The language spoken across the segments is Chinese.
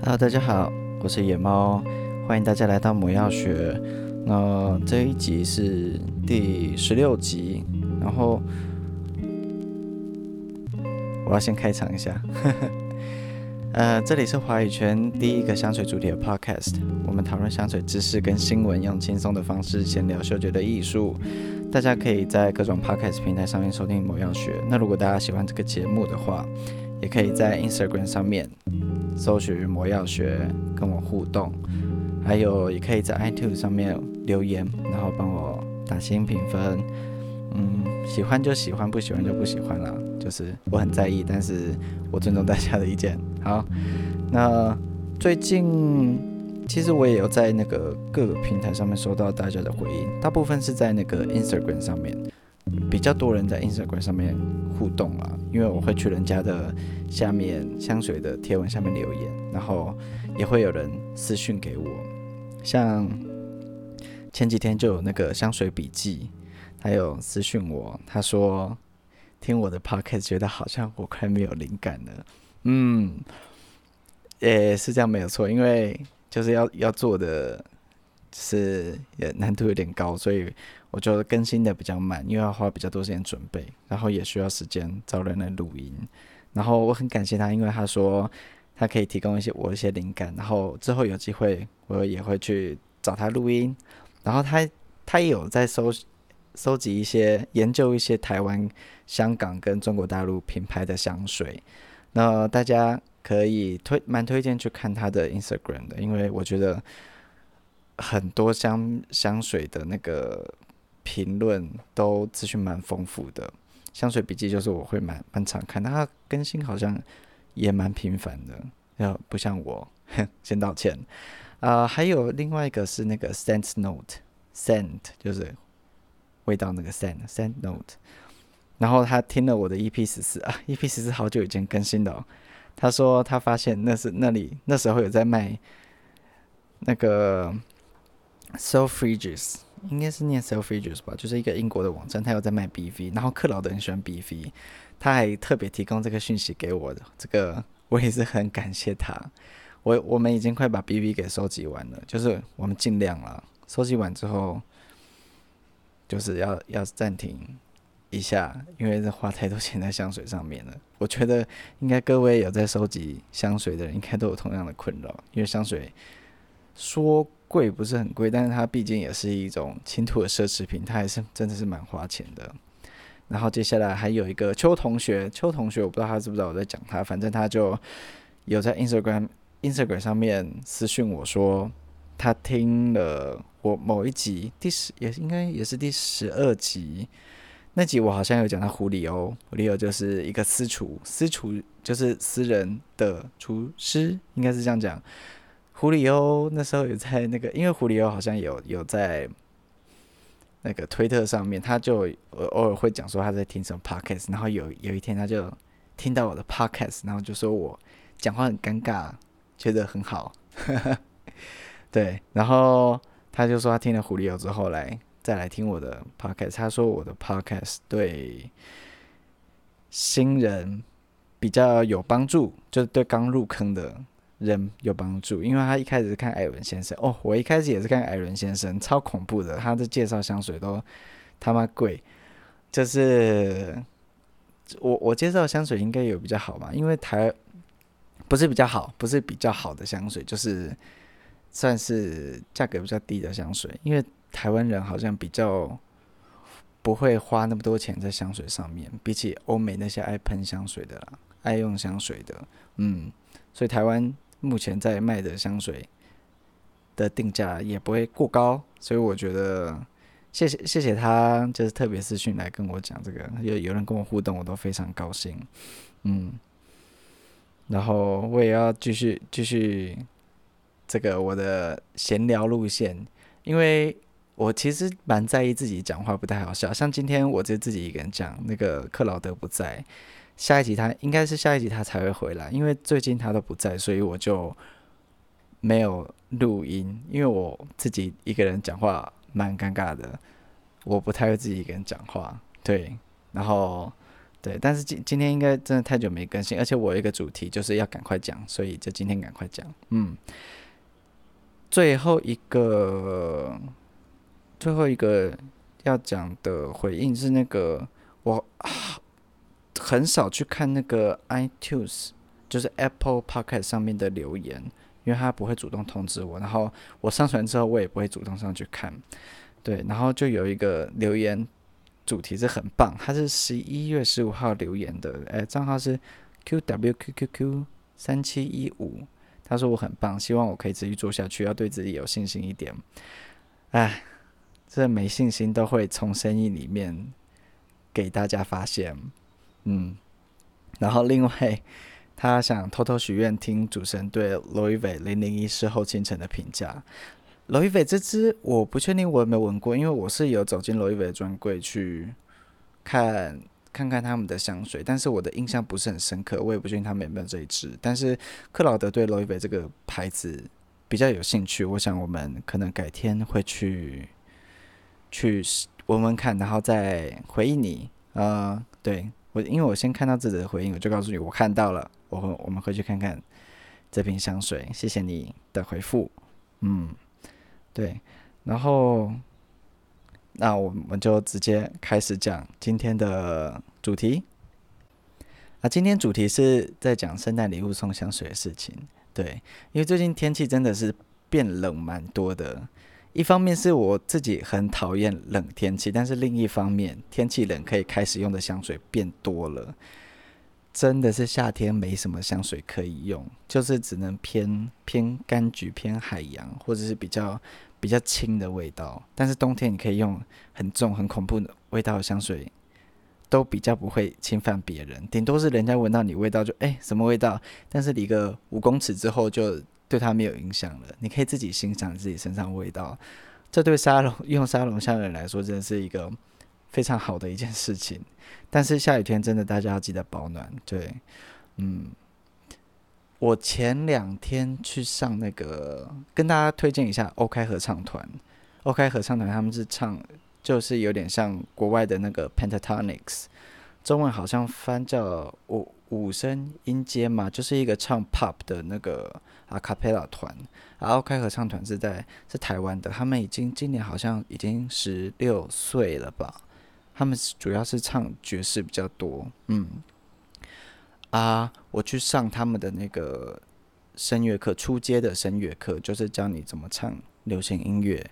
Hello，大家好，我是野猫，欢迎大家来到魔药学。那这一集是第十六集，然后我要先开场一下。呃，这里是华语圈第一个香水主题的 Podcast，我们讨论香水知识跟新闻，用轻松的方式闲聊嗅觉的艺术。大家可以在各种 Podcast 平台上面收听魔药学。那如果大家喜欢这个节目的话，也可以在 Instagram 上面。搜寻魔药学，跟我互动，还有也可以在 iTunes 上面留言，然后帮我打星评分。嗯，喜欢就喜欢，不喜欢就不喜欢了。就是我很在意，但是我尊重大家的意见。好，那最近其实我也有在那个各个平台上面收到大家的回应，大部分是在那个 Instagram 上面。比较多人在 Instagram 上面互动啊，因为我会去人家的下面香水的贴文下面留言，然后也会有人私讯给我。像前几天就有那个香水笔记，他有私讯我，他说听我的 podcast 觉得好像我快没有灵感了。嗯，也是这样没有错，因为就是要要做的，是也难度有点高，所以。我觉得更新的比较慢，因为要花比较多时间准备，然后也需要时间找人来录音。然后我很感谢他，因为他说他可以提供一些我一些灵感，然后之后有机会我也会去找他录音。然后他他也有在收收集一些研究一些台湾、香港跟中国大陆品牌的香水。那大家可以推蛮推荐去看他的 Instagram 的，因为我觉得很多香香水的那个。评论都资讯蛮丰富的，香水笔记就是我会蛮蛮常看，它更新好像也蛮频繁的，要不像我，先道歉。啊、呃，还有另外一个是那个 Scent Note，Scent 就是味道那个 Scent，Scent Note。然后他听了我的 EP 十四啊，EP 十四好久以前更新的哦。他说他发现那是那里那时候有在卖那个 Selfridges。应该是念 Selfridges 吧，就是一个英国的网站，他有在卖 BV，然后克劳德很喜欢 BV，他还特别提供这个讯息给我的，这个 我也是很感谢他。我我们已经快把 BV 给收集完了，就是我们尽量了，收集完之后就是要要暂停一下，因为这花太多钱在香水上面了。我觉得应该各位有在收集香水的人，应该都有同样的困扰，因为香水说。贵不是很贵，但是它毕竟也是一种轻度的奢侈品，它还是真的是蛮花钱的。然后接下来还有一个邱同学，邱同学我不知道他知不知道我在讲他，反正他就有在 Instagram Instagram 上面私讯我说，他听了我某一集第十也应该也是第十二集那集，我好像有讲到狐狸哦，狐狸哦就是一个私厨，私厨就是私人的厨师，应该是这样讲。狐狸欧那时候有在那个，因为狐狸欧好像有有在那个推特上面，他就偶尔会讲说他在听什么 podcast，然后有有一天他就听到我的 podcast，然后就说我讲话很尴尬，觉得很好，对，然后他就说他听了狐狸欧之后来再来听我的 podcast，他说我的 podcast 对新人比较有帮助，就是对刚入坑的。人有帮助，因为他一开始是看艾伦先生哦，我一开始也是看艾伦先生，超恐怖的，他的介绍香水都他妈贵，就是我我介绍香水应该有比较好吧，因为台不是比较好，不是比较好的香水，就是算是价格比较低的香水，因为台湾人好像比较不会花那么多钱在香水上面，比起欧美那些爱喷香水的啦，爱用香水的，嗯，所以台湾。目前在卖的香水的定价也不会过高，所以我觉得谢谢谢谢他，就是特别私讯来跟我讲这个，有有人跟我互动，我都非常高兴，嗯，然后我也要继续继续这个我的闲聊路线，因为我其实蛮在意自己讲话不太好笑，像今天我就自己一个人讲，那个克劳德不在。下一集他应该是下一集他才会回来，因为最近他都不在，所以我就没有录音。因为我自己一个人讲话蛮尴尬的，我不太会自己一个人讲话。对，然后对，但是今今天应该真的太久没更新，而且我有一个主题就是要赶快讲，所以就今天赶快讲。嗯，最后一个，最后一个要讲的回应是那个我 很少去看那个 iTunes，就是 Apple Podcast 上面的留言，因为他不会主动通知我，然后我上传之后我也不会主动上去看。对，然后就有一个留言。主题是很棒，他是十一月十五号留言的，诶，账号是 qwqqq 三七一五，他说我很棒，希望我可以持续做下去，要对自己有信心一点。哎，这没信心都会从生意里面给大家发现，嗯。然后另外，他想偷偷许愿听主持人对 Loewe 零零一事后倾城的评价。罗意威这支我不确定我有没有闻过，因为我是有走进罗意威的专柜去看看看他们的香水，但是我的印象不是很深刻，我也不确定他们有没有这一支。但是克劳德对罗意威这个牌子比较有兴趣，我想我们可能改天会去去闻闻看，然后再回应你。呃，对因为我先看到自己的回应，我就告诉你我看到了，我我们回去看看这瓶香水。谢谢你的回复，嗯。对，然后那我们就直接开始讲今天的主题。啊，今天主题是在讲圣诞礼物送香水的事情。对，因为最近天气真的是变冷蛮多的。一方面是我自己很讨厌冷天气，但是另一方面天气冷可以开始用的香水变多了。真的是夏天没什么香水可以用，就是只能偏偏柑橘、偏海洋，或者是比较。比较轻的味道，但是冬天你可以用很重、很恐怖的味道的香水，都比较不会侵犯别人。顶多是人家闻到你味道就哎、什么味道，但是离个五公尺之后就对他没有影响了。你可以自己欣赏自己身上味道，这对沙龙用沙龙香的人来说真的是一个非常好的一件事情。但是下雨天真的大家要记得保暖。对，嗯。我前两天去上那个，跟大家推荐一下 OK 合唱团。OK 合唱团他们是唱，就是有点像国外的那个 Pentatonix，中文好像翻叫五五声音阶嘛，就是一个唱 Pop 的那个 A Cappella 团。而 OK 合唱团是在是台湾的，他们已经今年好像已经十六岁了吧？他们主要是唱爵士比较多，嗯。啊，我去上他们的那个声乐课，初阶的声乐课，就是教你怎么唱流行音乐。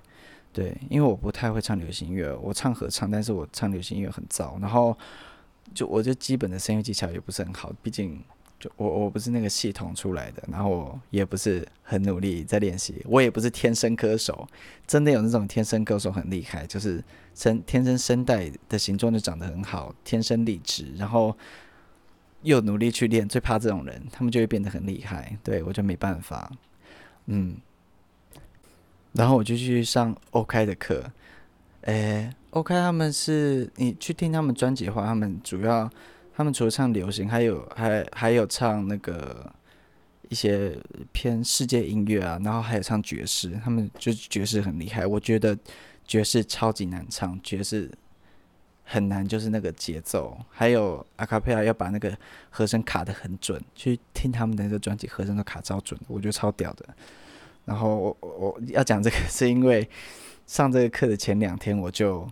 对，因为我不太会唱流行音乐，我唱合唱，但是我唱流行音乐很糟。然后就我就基本的声乐技巧也不是很好，毕竟我我不是那个系统出来的，然后也不是很努力在练习，我也不是天生歌手。真的有那种天生歌手很厉害，就是声天生声带的形状就长得很好，天生丽质，然后。又努力去练，最怕这种人，他们就会变得很厉害。对，我就没办法，嗯。然后我就去上 OK 的课，诶，OK 他们是你去听他们专辑的话，他们主要他们除了唱流行，还有还还有唱那个一些偏世界音乐啊，然后还有唱爵士，他们就爵士很厉害。我觉得爵士超级难唱，爵士。很难，就是那个节奏，还有阿卡贝拉要把那个和声卡的很准。去听他们的那个专辑，和声都卡超准，我觉得超屌的。然后我我我要讲这个，是因为上这个课的前两天我就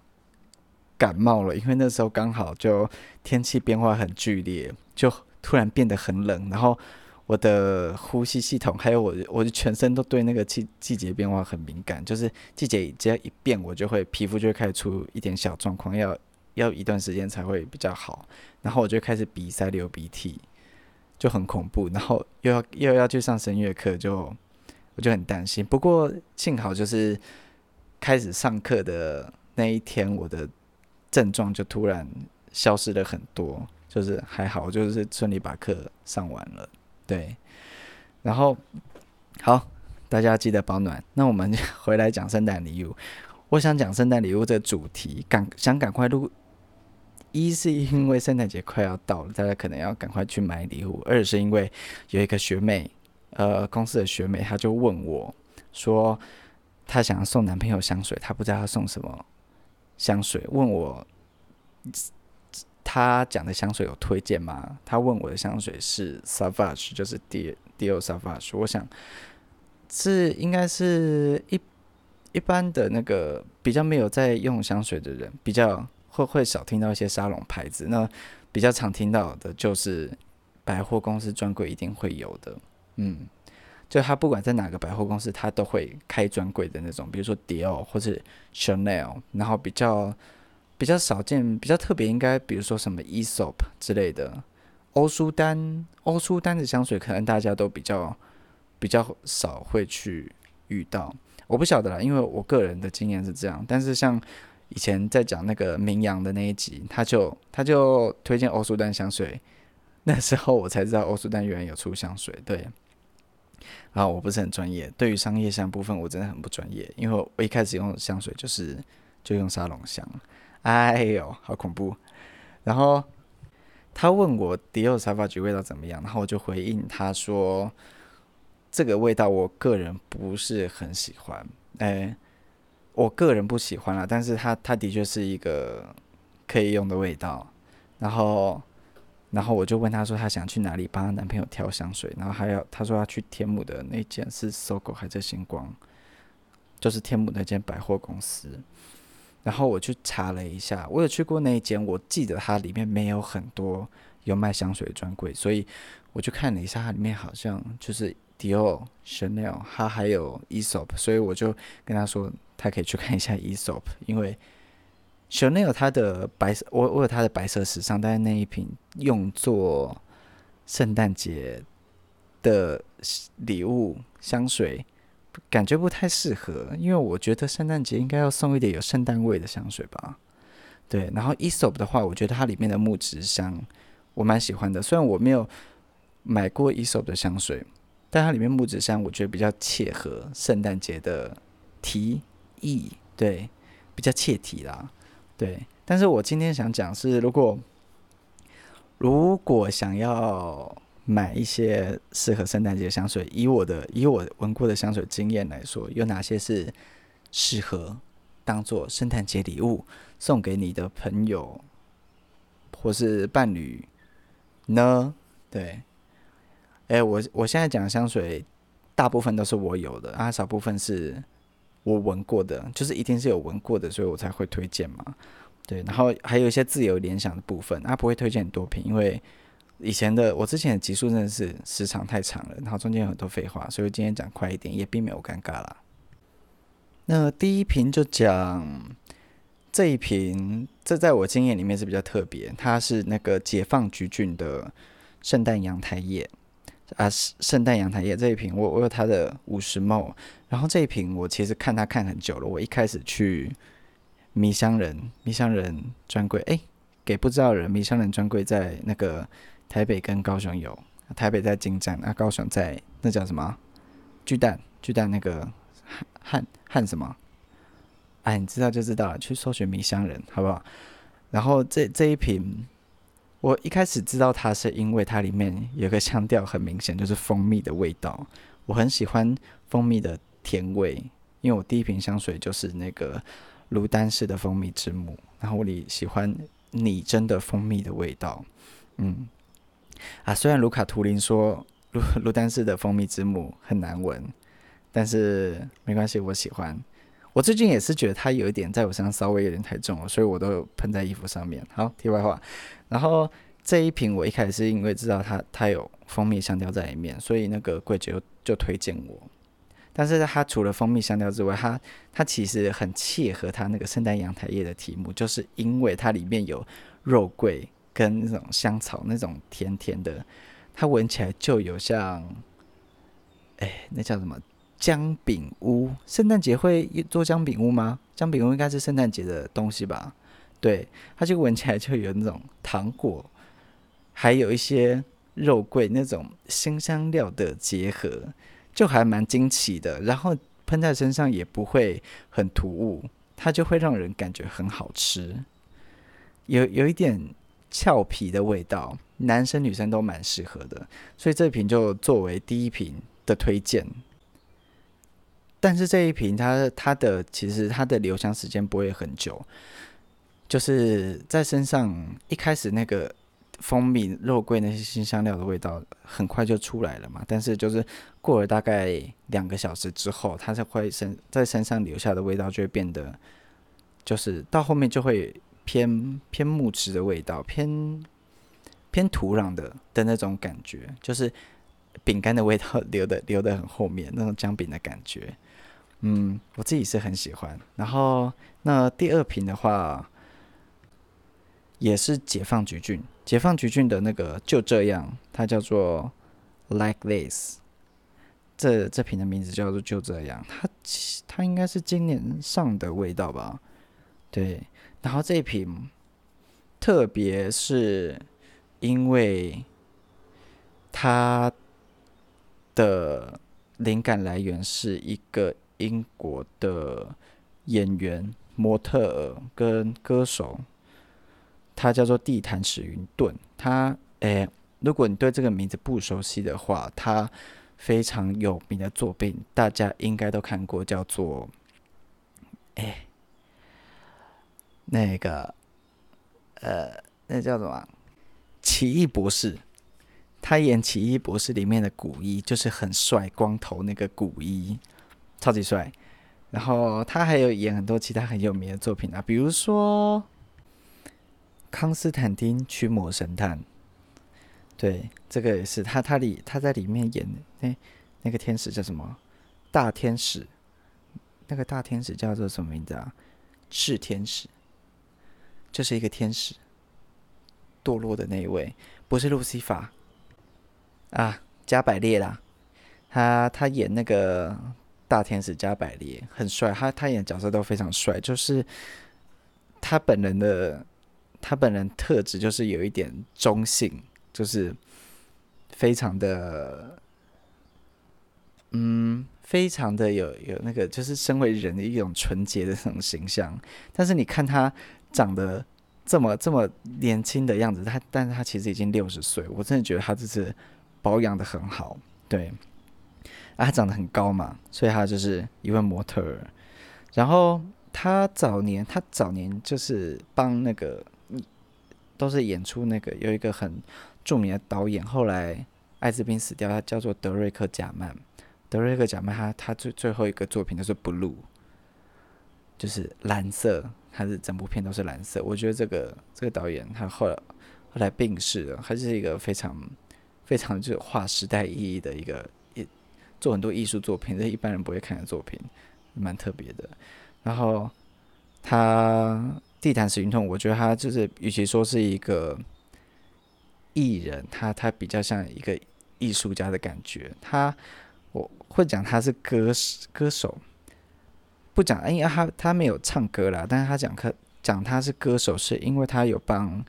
感冒了，因为那时候刚好就天气变化很剧烈，就突然变得很冷，然后我的呼吸系统还有我我的全身都对那个季季节变化很敏感，就是季节只要一变，我就会皮肤就会开始出一点小状况，要。要一段时间才会比较好，然后我就开始鼻塞流鼻涕，就很恐怖。然后又要又要去上声乐课，就我就很担心。不过幸好就是开始上课的那一天，我的症状就突然消失了很多，就是还好，就是顺利把课上完了。对，然后好，大家记得保暖。那我们回来讲圣诞礼物。我想讲圣诞礼物这主题，赶想赶快录。一是因为圣诞节快要到了，大家可能要赶快去买礼物；二是因为有一个学妹，呃，公司的学妹，她就问我，说她想要送男朋友香水，她不知道要送什么香水，问我，他讲的香水有推荐吗？他问我的香水是 Savage，就是 Dior Savage。我想是应该是一一般的那个比较没有在用香水的人，比较会会少听到一些沙龙牌子。那比较常听到的就是百货公司专柜一定会有的，嗯。就他不管在哪个百货公司，他都会开专柜的那种，比如说迪奥或者 Chanel，然后比较比较少见、比较特别，应该比如说什么 Aesop 之类的。欧舒丹，欧舒丹的香水可能大家都比较比较少会去遇到。我不晓得啦，因为我个人的经验是这样。但是像以前在讲那个名扬的那一集，他就他就推荐欧舒丹香水，那时候我才知道欧舒丹原来有出香水，对。然后我不是很专业，对于商业香部分我真的很不专业，因为我一开始用香水就是就用沙龙香，哎呦，好恐怖。然后他问我迪奥沙发局味道怎么样，然后我就回应他说，这个味道我个人不是很喜欢，哎，我个人不喜欢啦，但是他他的确是一个可以用的味道，然后。然后我就问她说，她想去哪里帮她男朋友挑香水，然后还要她说要去天母的那间是 SOGO 还是星光，就是天母那间百货公司。然后我去查了一下，我有去过那一间，我记得它里面没有很多有卖香水的专柜，所以我去看了一下，它里面好像就是 Dior、Chanel，它还有 e s o p 所以我就跟她说，她可以去看一下 e s o p 因为。Chanel 它的白色，我我有它的白色时尚，但是那一瓶用作圣诞节的礼物香水，感觉不太适合，因为我觉得圣诞节应该要送一点有圣诞味的香水吧。对，然后 e s o p 的话，我觉得它里面的木质香我蛮喜欢的，虽然我没有买过 e s o p 的香水，但它里面木质香我觉得比较切合圣诞节的提议，对，比较切题啦。对，但是我今天想讲是，如果如果想要买一些适合圣诞节的香水，以我的以我闻过的香水经验来说，有哪些是适合当做圣诞节礼物送给你的朋友或是伴侣呢？对，哎，我我现在讲的香水大部分都是我有的，啊，少部分是。我闻过的，就是一定是有闻过的，所以我才会推荐嘛。对，然后还有一些自由联想的部分，他不会推荐很多瓶，因为以前的我之前的集数真的是时长太长了，然后中间有很多废话，所以今天讲快一点，也并没有尴尬啦。那第一瓶就讲这一瓶，这在我经验里面是比较特别，它是那个解放橘郡的圣诞阳台叶。啊，圣诞阳台也这一瓶，我我有它的五十 ml，然后这一瓶我其实看它看很久了。我一开始去迷香人迷香人专柜，哎，给不知道人，迷香人专柜在那个台北跟高雄有，台北在金站，啊，高雄在那叫什么？巨蛋，巨蛋那个汉汉什么？哎，你知道就知道了，去搜寻迷香人，好不好？然后这这一瓶。我一开始知道它是因为它里面有个香调很明显，就是蜂蜜的味道。我很喜欢蜂蜜的甜味，因为我第一瓶香水就是那个卢丹氏的蜂蜜之母，然后我里喜欢拟真的蜂蜜的味道。嗯，啊，虽然卢卡图林说卢卢丹氏的蜂蜜之母很难闻，但是没关系，我喜欢。我最近也是觉得它有一点在我身上稍微有点太重了，所以我都喷在衣服上面。好，题外话。然后这一瓶我一开始是因为知道它它有蜂蜜香调在里面，所以那个柜姐就就推荐我。但是它除了蜂蜜香调之外，它它其实很契合它那个圣诞阳台叶的题目，就是因为它里面有肉桂跟那种香草那种甜甜的，它闻起来就有像，哎，那叫什么？姜饼屋，圣诞节会做姜饼屋吗？姜饼屋应该是圣诞节的东西吧？对，它就闻起来就有那种糖果，还有一些肉桂那种辛香料的结合，就还蛮惊奇的。然后喷在身上也不会很突兀，它就会让人感觉很好吃，有有一点俏皮的味道，男生女生都蛮适合的。所以这瓶就作为第一瓶的推荐。但是这一瓶它它的其实它的留香时间不会很久，就是在身上一开始那个蜂蜜、肉桂那些新香料的味道很快就出来了嘛，但是就是过了大概两个小时之后，它才会身在身上留下的味道就会变得，就是到后面就会偏偏木质的味道，偏偏土壤的的那种感觉，就是饼干的味道留的 留的很后面那种姜饼的感觉。嗯，我自己是很喜欢。然后那第二瓶的话，也是解放橘郡，解放橘郡的那个就这样，它叫做 Like This。这这瓶的名字叫做就这样，它它应该是今年上的味道吧？对。然后这一瓶，特别是因为它的灵感来源是一个。英国的演员、模特跟歌手，他叫做地毯史云顿。他，诶、如果你对这个名字不熟悉的话，他非常有名的作品，大家应该都看过，叫做，诶、那个，呃，那叫什么？奇异博士。他演奇异博士里面的古一，就是很帅，光头那个古一。超级帅，然后他还有演很多其他很有名的作品啊，比如说《康斯坦丁驱魔神探》，对，这个也是他他里他在里面演那那个天使叫什么？大天使，那个大天使叫做什么名字啊？炽天使，就是一个天使，堕落的那一位，不是路西法。啊，加百列啦，他他演那个。大天使加百列很帅，他他演角色都非常帅，就是他本人的他本人特质就是有一点中性，就是非常的嗯，非常的有有那个就是身为人的一种纯洁的那种形象。但是你看他长得这么这么年轻的样子，他但是他其实已经六十岁，我真的觉得他这是保养的很好，对。啊，他长得很高嘛，所以他就是一位模特儿。然后他早年，他早年就是帮那个，都是演出那个有一个很著名的导演，后来艾滋病死掉，他叫做德瑞克贾曼。德瑞克贾曼他他最最后一个作品就是《Blue》，就是蓝色，他是整部片都是蓝色。我觉得这个这个导演他后来后来病逝了，他是一个非常非常就划时代意义的一个。做很多艺术作品，这一般人不会看的作品，蛮特别的。然后他地毯史云顿，我觉得他就是，与其说是一个艺人，他他比较像一个艺术家的感觉。他我会讲他是歌歌手，不讲，因为他他没有唱歌啦，但是他讲他讲他是歌手，是因为他有帮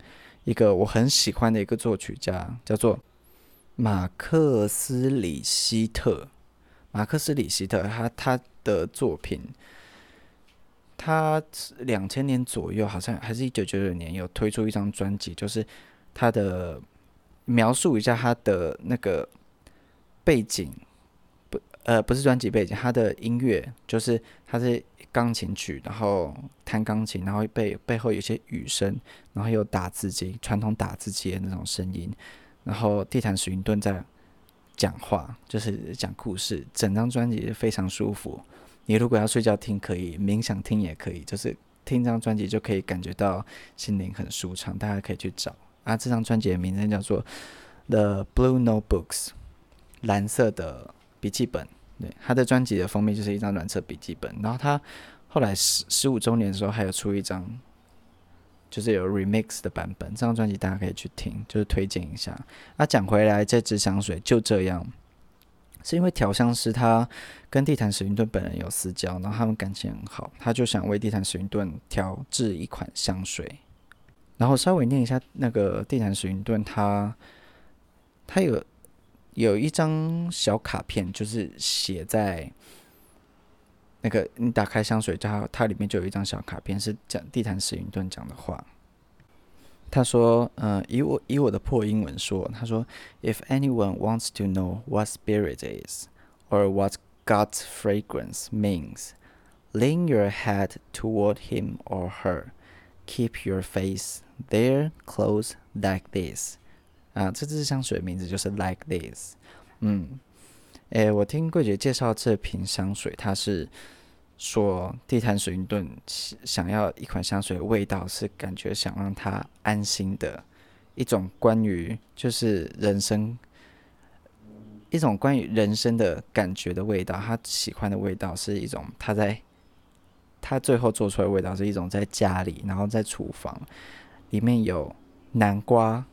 一个我很喜欢的一个作曲家，叫做马克斯里希特。马克斯·里希特，他他的作品，他两千年左右，好像还是一九九九年，有推出一张专辑，就是他的描述一下他的那个背景，不呃不是专辑背景，他的音乐就是他是钢琴曲，然后弹钢琴，然后背背后有些雨声，然后有打字机，传统打字机的那种声音，然后地毯史云顿在。讲话就是讲故事，整张专辑非常舒服。你如果要睡觉听，可以；冥想听也可以。就是听这张专辑就可以感觉到心灵很舒畅。大家可以去找啊，这张专辑的名字叫做《The Blue Notebooks》，蓝色的笔记本。对，他的专辑的封面就是一张蓝色笔记本。然后他后来十十五周年的时候，还有出一张。就是有 remix 的版本，这张专辑大家可以去听，就是推荐一下。那讲回来，这支香水就这样，是因为调香师他跟地毯史云顿本人有私交，然后他们感情很好，他就想为地毯史云顿调制一款香水。然后稍微念一下那个地毯史云顿，他他有有一张小卡片，就是写在。那个，你打开香水，它它里面就有一张小卡片，是讲地毯史云顿讲的话。他说：“嗯、呃，以我以我的破英文说，他说，If anyone wants to know what spirit is or what God's fragrance means, lean your head toward him or her, Keep Your Face There Close Like This。啊，这支香水的名字就是 Like This。嗯， 诶，我听柜姐介绍这瓶香水，它是说地毯水云顿想要一款香水味道是感觉想让他安心的一种关于就是人生一种关于人生的感觉的味道。他喜欢的味道是一种他在他最后做出来味道是一种在家里，然后在厨房里面有南瓜。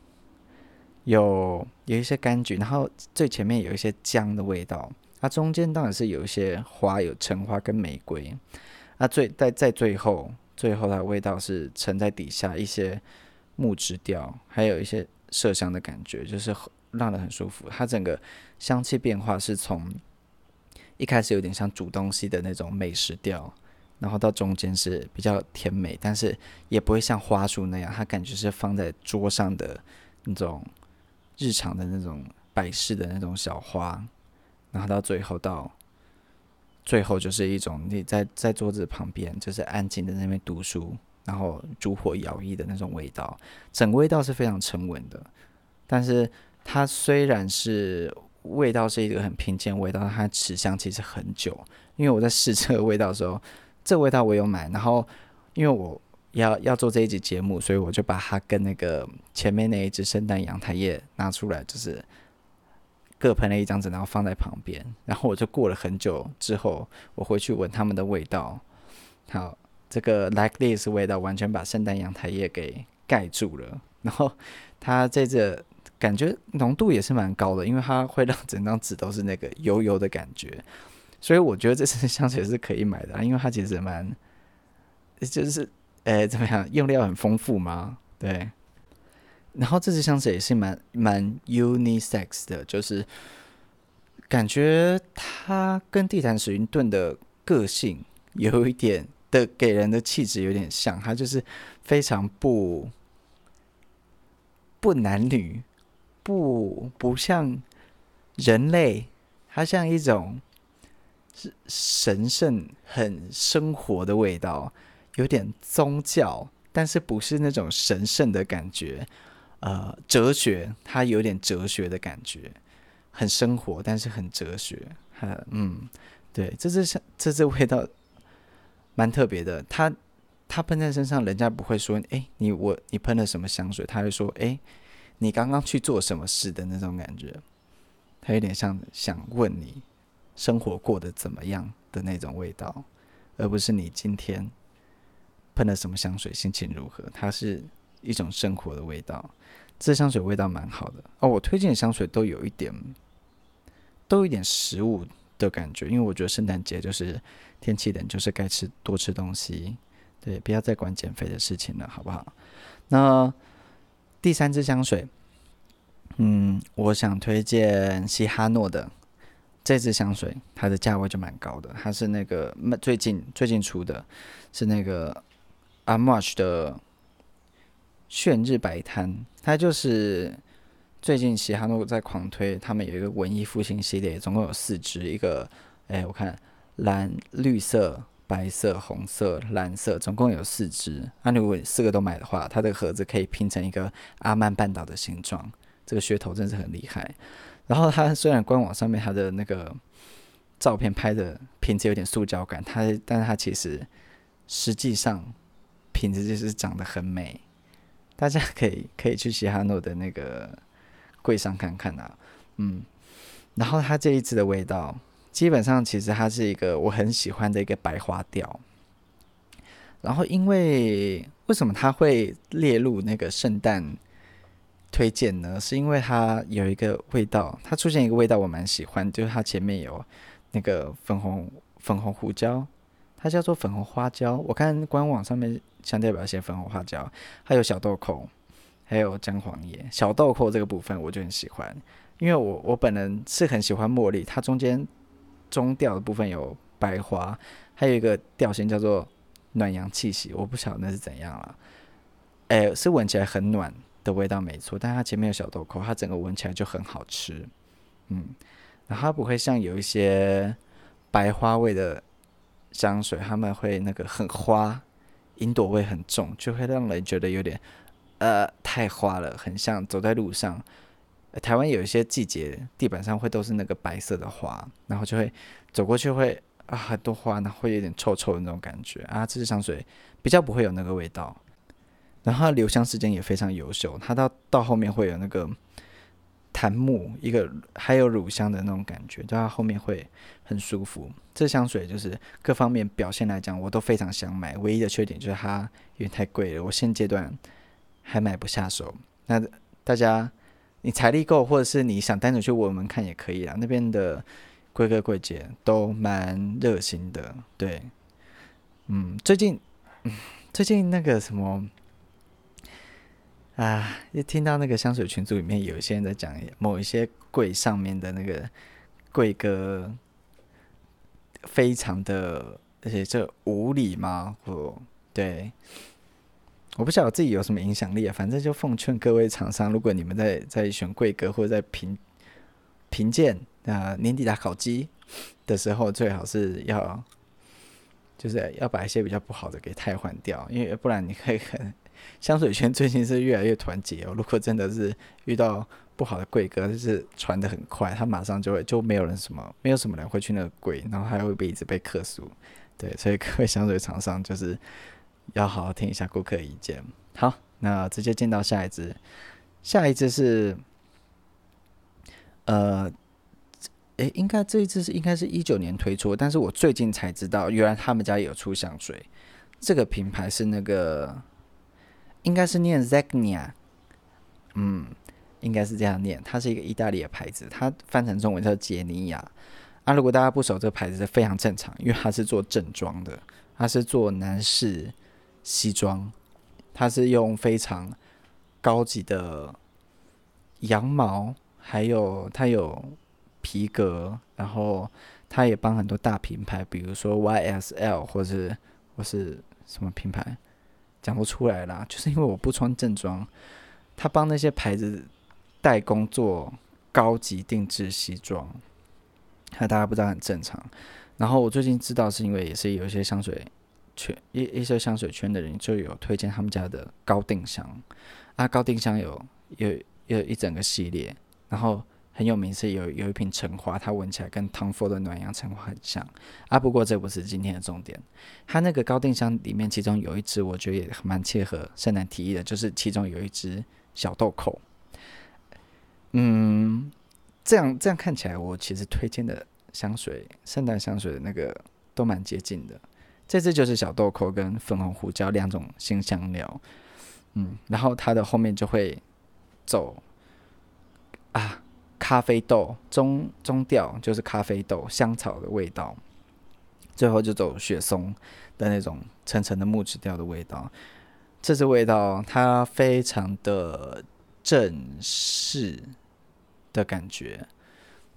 有有一些柑橘，然后最前面有一些姜的味道，它中间当然是有一些花，有橙花跟玫瑰，那最在在最后，最后它的味道是沉在底下一些木质调，还有一些麝香的感觉，就是让人很舒服。它整个香气变化是从一开始有点像煮东西的那种美食调，然后到中间是比较甜美，但是也不会像花束那样，它感觉是放在桌上的那种。日常的那种摆饰的那种小花，然后到最后到最后就是一种你在在桌子旁边就是安静的那边读书，然后烛火摇曳的那种味道，整个味道是非常沉稳的。但是它虽然是味道是一个很平静味道，它持香其实很久。因为我在试这个味道的时候，这个味道我有买，然后因为我。要要做这一集节目，所以我就把它跟那个前面那一支圣诞阳台叶拿出来，就是各喷了一张纸，然后放在旁边。然后我就过了很久之后，我回去闻他们的味道。好，这个 Like This 味道完全把圣诞阳台叶给盖住了。然后它这个感觉浓度也是蛮高的，因为它会让整张纸都是那个油油的感觉。所以我觉得这支香水是可以买的，因为它其实蛮就是。诶，怎么样？用料很丰富吗？对。然后这支香水也是蛮蛮 unisex 的，就是感觉它跟地毯水云顿的个性有一点的给人的气质有点像，它就是非常不不男女，不不像人类，它像一种是神圣、很生活的味道。有点宗教，但是不是那种神圣的感觉，呃，哲学，它有点哲学的感觉，很生活，但是很哲学，很嗯，对，这支香，这支味道蛮特别的，它它喷在身上，人家不会说，哎，你我你喷了什么香水？他会说，哎，你刚刚去做什么事的那种感觉，它有点像想问你生活过得怎么样的那种味道，而不是你今天。喷了什么香水？心情如何？它是一种生活的味道。这香水味道蛮好的哦。我推荐的香水都有一点，都有一点食物的感觉，因为我觉得圣诞节就是天气冷，就是该吃多吃东西。对，不要再管减肥的事情了，好不好？那第三支香水，嗯，我想推荐西哈诺的这支香水，它的价位就蛮高的。它是那个最近最近出的，是那个。Amouage 的炫日摆摊，它就是最近希哈诺在狂推，他们有一个文艺复兴系列，总共有四支，一个哎，我看蓝、绿色、白色、红色、蓝色，总共有四支。那如果四个都买的话，它的盒子可以拼成一个阿曼半岛的形状，这个噱头真是很厉害。然后它虽然官网上面它的那个照片拍的瓶子有点塑胶感，它但是它其实实际上。品质就是长得很美，大家可以可以去希哈诺的那个柜上看看啊，嗯，然后它这一支的味道，基本上其实它是一个我很喜欢的一个白花调，然后因为为什么它会列入那个圣诞推荐呢？是因为它有一个味道，它出现一个味道我蛮喜欢，就是它前面有那个粉红粉红胡椒。它叫做粉红花椒，我看官网上面相对表写粉红花椒，还有小豆蔻，还有姜黄叶。小豆蔻这个部分我就很喜欢，因为我我本人是很喜欢茉莉，它中间中调的部分有白花，还有一个调性叫做暖阳气息，我不晓得那是怎样了。诶、是闻起来很暖的味道没错，但它前面有小豆蔻，它整个闻起来就很好吃，嗯，然后它不会像有一些白花味的。香水他们会那个很花，云朵味很重，就会让人觉得有点呃太花了，很像走在路上。台湾有一些季节地板上会都是那个白色的花，然后就会走过去会啊很多花，然后会有点臭臭的那种感觉啊。这支香水比较不会有那个味道，然后它留香时间也非常优秀，它到到后面会有那个。檀木一个还有乳香的那种感觉，就它后面会很舒服。这香水就是各方面表现来讲，我都非常想买。唯一的缺点就是它有点太贵了，我现阶段还买不下手。那大家你财力够，或者是你想单独去闻闻看也可以啊。那边的贵哥贵姐都蛮热心的，对，嗯，最近，最近那个什么。啊！一听到那个香水群组里面有一些人在讲某一些柜上面的那个柜哥，非常的而且这无理吗？我对，我不晓得我自己有什么影响力啊。反正就奉劝各位厂商，如果你们在在选柜哥或者在评评鉴啊年底打烤鸡的时候，最好是要就是要把一些比较不好的给替换掉，因为不然你可以很。香水圈最近是越来越团结哦。如果真的是遇到不好的贵哥，就是传得很快，他马上就会就没有人什么，没有什么人会去那个柜，然后还会被一直被客诉。对，所以各位香水厂商就是要好好听一下顾客意见。好，那直接进到下一支，下一支是呃，诶，应该这一支是应该是一九年推出，但是我最近才知道，原来他们家有出香水。这个品牌是那个。应该是念 Zegna，嗯，应该是这样念。它是一个意大利的牌子，它翻成中文叫杰尼亚。啊，如果大家不熟这个牌子，是非常正常，因为它是做正装的，它是做男士西装，它是用非常高级的羊毛，还有它有皮革，然后它也帮很多大品牌，比如说 YSL 或是或是什么品牌。讲不出来啦，就是因为我不穿正装，他帮那些牌子代工做高级定制西装，那大家不知道很正常。然后我最近知道是因为也是有一些香水圈一一些香水圈的人就有推荐他们家的高定香啊，高定香有有有一整个系列，然后。很有名是有有一瓶橙花，它闻起来跟 Tom Ford 的暖阳橙花很像啊。不过这不是今天的重点，它那个高定香里面，其中有一支我觉得也蛮切合圣诞提议的，就是其中有一支小豆蔻。嗯，这样这样看起来，我其实推荐的香水，圣诞香水的那个都蛮接近的。这支就是小豆蔻跟粉红胡椒两种新香料，嗯，然后它的后面就会走啊。咖啡豆中中调就是咖啡豆香草的味道，最后就走雪松的那种沉沉的木质调的味道。这支味道它非常的正式的感觉，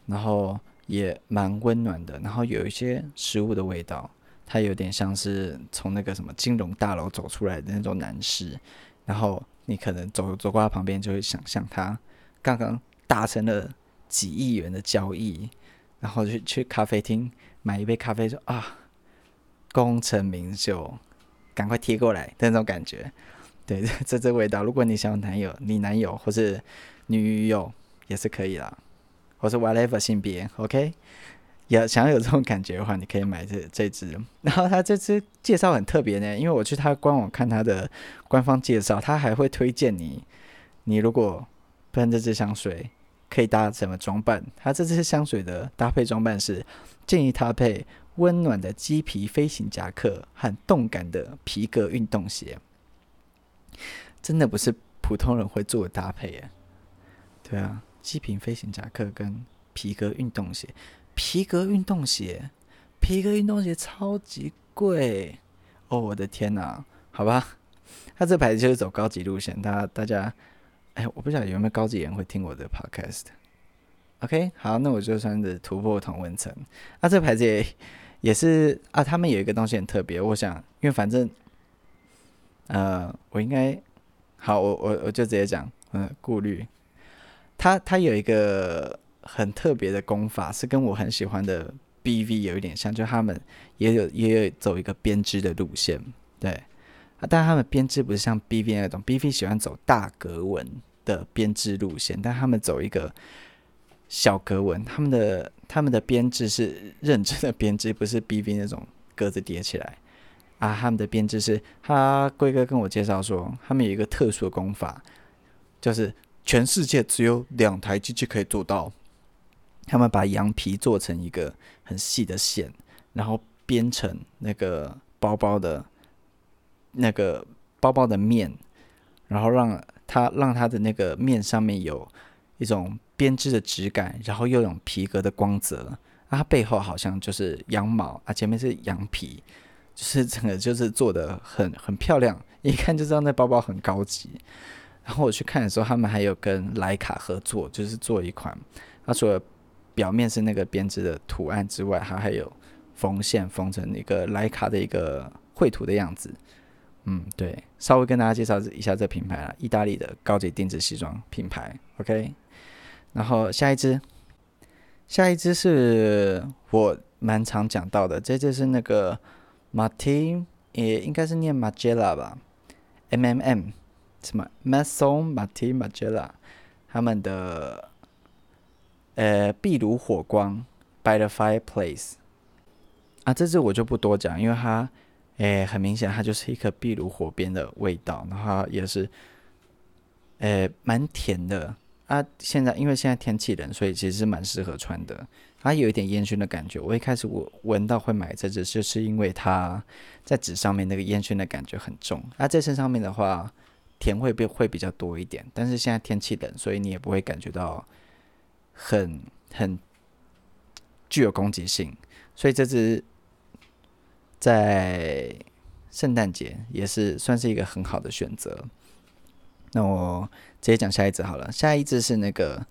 然后也蛮温暖的，然后有一些食物的味道，它有点像是从那个什么金融大楼走出来的那种男士，然后你可能走走过他旁边就会想象他刚刚。达成了几亿元的交易，然后去去咖啡厅买一杯咖啡，说啊，功成名就，赶快贴过来的那种感觉。对，这这味道，如果你想有男友、你男友或是女友也是可以啦，或是 whatever 性别，OK，要想要有这种感觉的话，你可以买这这支。然后他这支介绍很特别呢，因为我去他官网看他的官方介绍，他还会推荐你，你如果喷这支香水。可以搭什么装扮？它这支香水的搭配装扮是建议搭配温暖的鸡皮飞行夹克和动感的皮革运动鞋。真的不是普通人会做的搭配耶。对啊，鸡皮飞行夹克跟皮革运动鞋，皮革运动鞋，皮革运动鞋超级贵哦！我的天哪，好吧，它这牌子就是走高级路线，大大家。哎，我不晓得有没有高级人会听我的 podcast。OK，好，那我就算是突破同温层。啊，这个牌子也也是啊，他们有一个东西很特别。我想，因为反正，呃，我应该好，我我我就直接讲，嗯，顾虑。他他有一个很特别的功法，是跟我很喜欢的 BV 有一点像，就他们也有也有走一个编织的路线，对。啊，但他们编织不是像 BV 那种，BV 喜欢走大格纹的编织路线，但他们走一个小格纹，他们的他们的编织是认真的编织，不是 BV 那种格子叠起来啊。他们的编织是，他龟哥跟我介绍说，他们有一个特殊的工法，就是全世界只有两台机器可以做到。他们把羊皮做成一个很细的线，然后编成那个包包的。那个包包的面，然后让它让它的那个面上面有一种编织的质感，然后又有皮革的光泽。它背后好像就是羊毛啊，前面是羊皮，就是整个就是做的很很漂亮，一看就知道那包包很高级。然后我去看的时候，他们还有跟莱卡合作，就是做一款。它除了表面是那个编织的图案之外，它还有缝线缝成一个莱卡的一个绘图的样子。嗯，对，稍微跟大家介绍一下这品牌啦，意大利的高级定制西装品牌，OK。然后下一支，下一支是我蛮常讲到的，这就是那个 Martin，也应该是念 Magella 吧，M M M，什么 Maison Martin Margiela，他们的呃壁炉火光 By the Fireplace，啊，这支我就不多讲，因为它。诶、很明显，它就是一个壁炉火边的味道，然后也是，诶、蛮甜的啊。现在因为现在天气冷，所以其实是蛮适合穿的。它有一点烟熏的感觉。我一开始我闻到会买这支，就是因为它在纸上面那个烟熏的感觉很重。啊，在身上面的话，甜会比会比较多一点。但是现在天气冷，所以你也不会感觉到很很具有攻击性。所以这支。在圣诞节也是算是一个很好的选择。那我直接讲下一支好了。下一支是那个，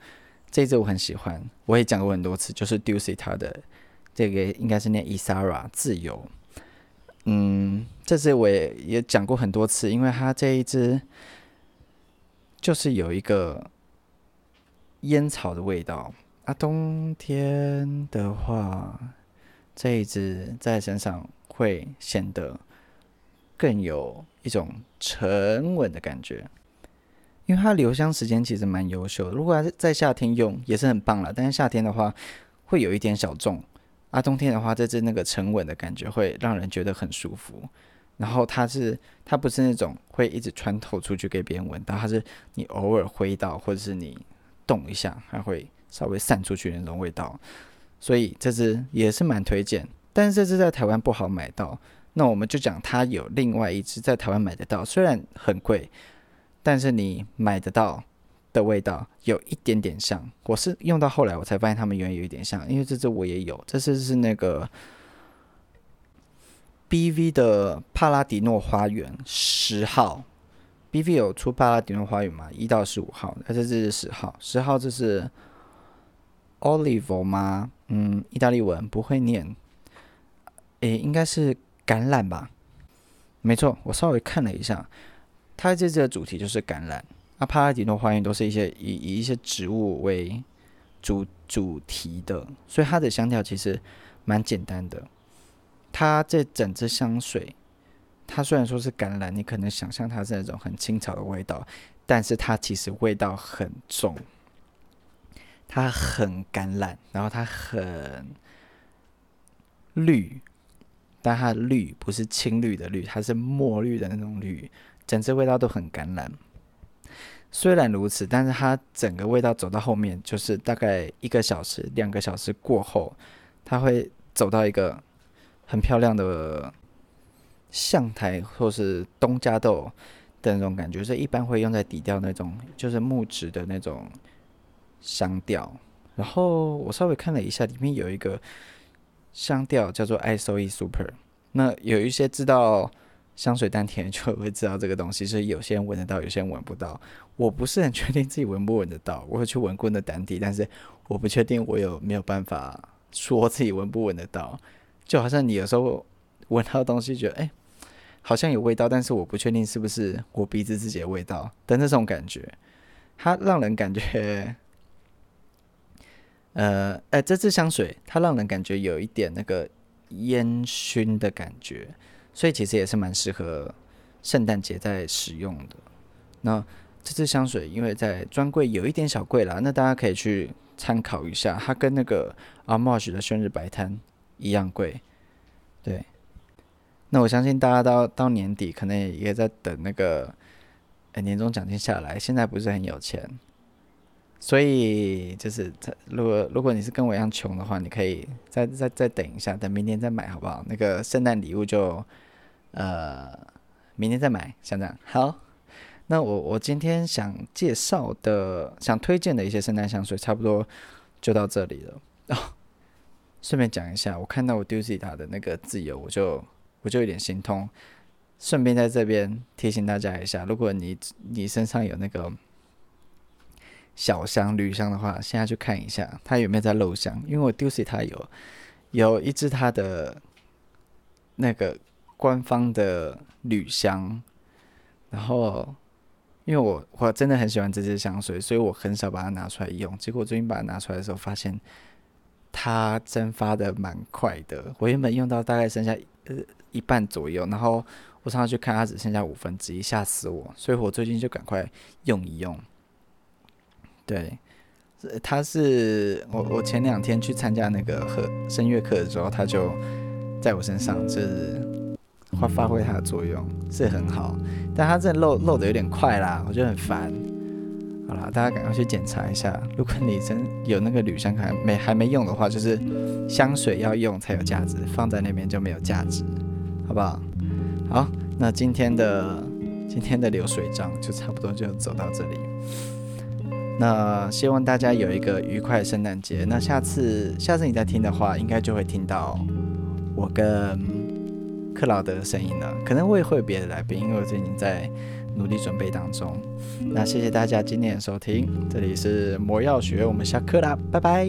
这一支我很喜欢，我也讲过很多次，就是 Ducey 它的这个应该是念 Isara 自由。嗯，这支我也也讲过很多次，因为它这一支就是有一个烟草的味道啊。冬天的话，这一支在身上。会显得更有一种沉稳的感觉，因为它留香时间其实蛮优秀的。如果还是在夏天用也是很棒了，但是夏天的话会有一点小重，啊，冬天的话这支那个沉稳的感觉会让人觉得很舒服。然后它是它不是那种会一直穿透出去给别人闻到，它是你偶尔挥到或者是你动一下，它会稍微散出去那种味道，所以这支也是蛮推荐。但是这支在台湾不好买到，那我们就讲它有另外一支在台湾买得到，虽然很贵，但是你买得到的味道有一点点像。我是用到后来我才发现它们原来有一点像，因为这支我也有，这支是那个 BV 的帕拉迪诺花园十号，BV 有出帕拉迪诺花园嘛？一到十五号，那这支是十号，十号这是 Olive 吗？嗯，意大利文不会念。诶，应该是橄榄吧？没错，我稍微看了一下，它这次的主题就是橄榄。那帕拉迪诺花园都是一些以以一些植物为主主题的，所以它的香调其实蛮简单的。它这整支香水，它虽然说是橄榄，你可能想象它是那种很清草的味道，但是它其实味道很重，它很橄榄，然后它很绿。但它绿不是青绿的绿，它是墨绿的那种绿，整支味道都很橄榄。虽然如此，但是它整个味道走到后面，就是大概一个小时、两个小时过后，它会走到一个很漂亮的象台或是东加豆的那种感觉，所以一般会用在底调那种，就是木质的那种香调。然后我稍微看了一下，里面有一个。香调叫做 ISOE Super，那有一些知道香水丹田就会知道这个东西，所以有些人闻得到，有些人闻不到。我不是很确定自己闻不闻得到，我会去闻过那丹体，但是我不确定我有没有办法说自己闻不闻得到。就好像你有时候闻到东西，觉得哎、好像有味道，但是我不确定是不是我鼻子自己的味道的那种感觉，它让人感觉。呃，哎，这支香水它让人感觉有一点那个烟熏的感觉，所以其实也是蛮适合圣诞节在使用的。那这支香水因为在专柜有一点小贵啦，那大家可以去参考一下，它跟那个 Armage 的生日摆摊一样贵。对，那我相信大家到到年底可能也在等那个，呃，年终奖金下来，现在不是很有钱，所以就是如果如果你是跟我一样穷的话，你可以再再再等一下，等明年再买好不好？那个圣诞礼物就呃明年再买，像这样好。那我我今天想介绍的、想推荐的一些圣诞香水，差不多就到这里了。哦，顺便讲一下，我看到我 Dusita 的那个自由，我就我就有点心痛。顺便在这边提醒大家一下，如果你你身上有那个小香、铝香的话，现在去看一下，它有没有在漏香。因为我 Dusita 有有一支它的那个官方的铝香，然后。因为我我真的很喜欢这支香水，所以我很少把它拿出来用。结果最近把它拿出来的时候，发现它蒸发的蛮快的。我原本用到大概剩下呃一半左右，然后我上次去看它只剩下五分之一，吓死我！所以我最近就赶快用一用。对，他是我我前两天去参加那个和声乐课的时候，他就在我身上，就是。发发挥它的作用是很好，但他这漏漏的有点快啦，我觉得很烦。好啦，大家赶快去检查一下，如果你真有那个铝香还没还没用的话，就是香水要用才有价值，放在那边就没有价值，好不好？好，那今天的今天的流水账就差不多就走到这里。那希望大家有一个愉快的圣诞节。那下次下次你再听的话，应该就会听到我跟。克劳德的声音了？可能我也会有别的来宾，因为我最近在努力准备当中。那谢谢大家今天的收听，这里是魔药学，我们下课啦，拜拜。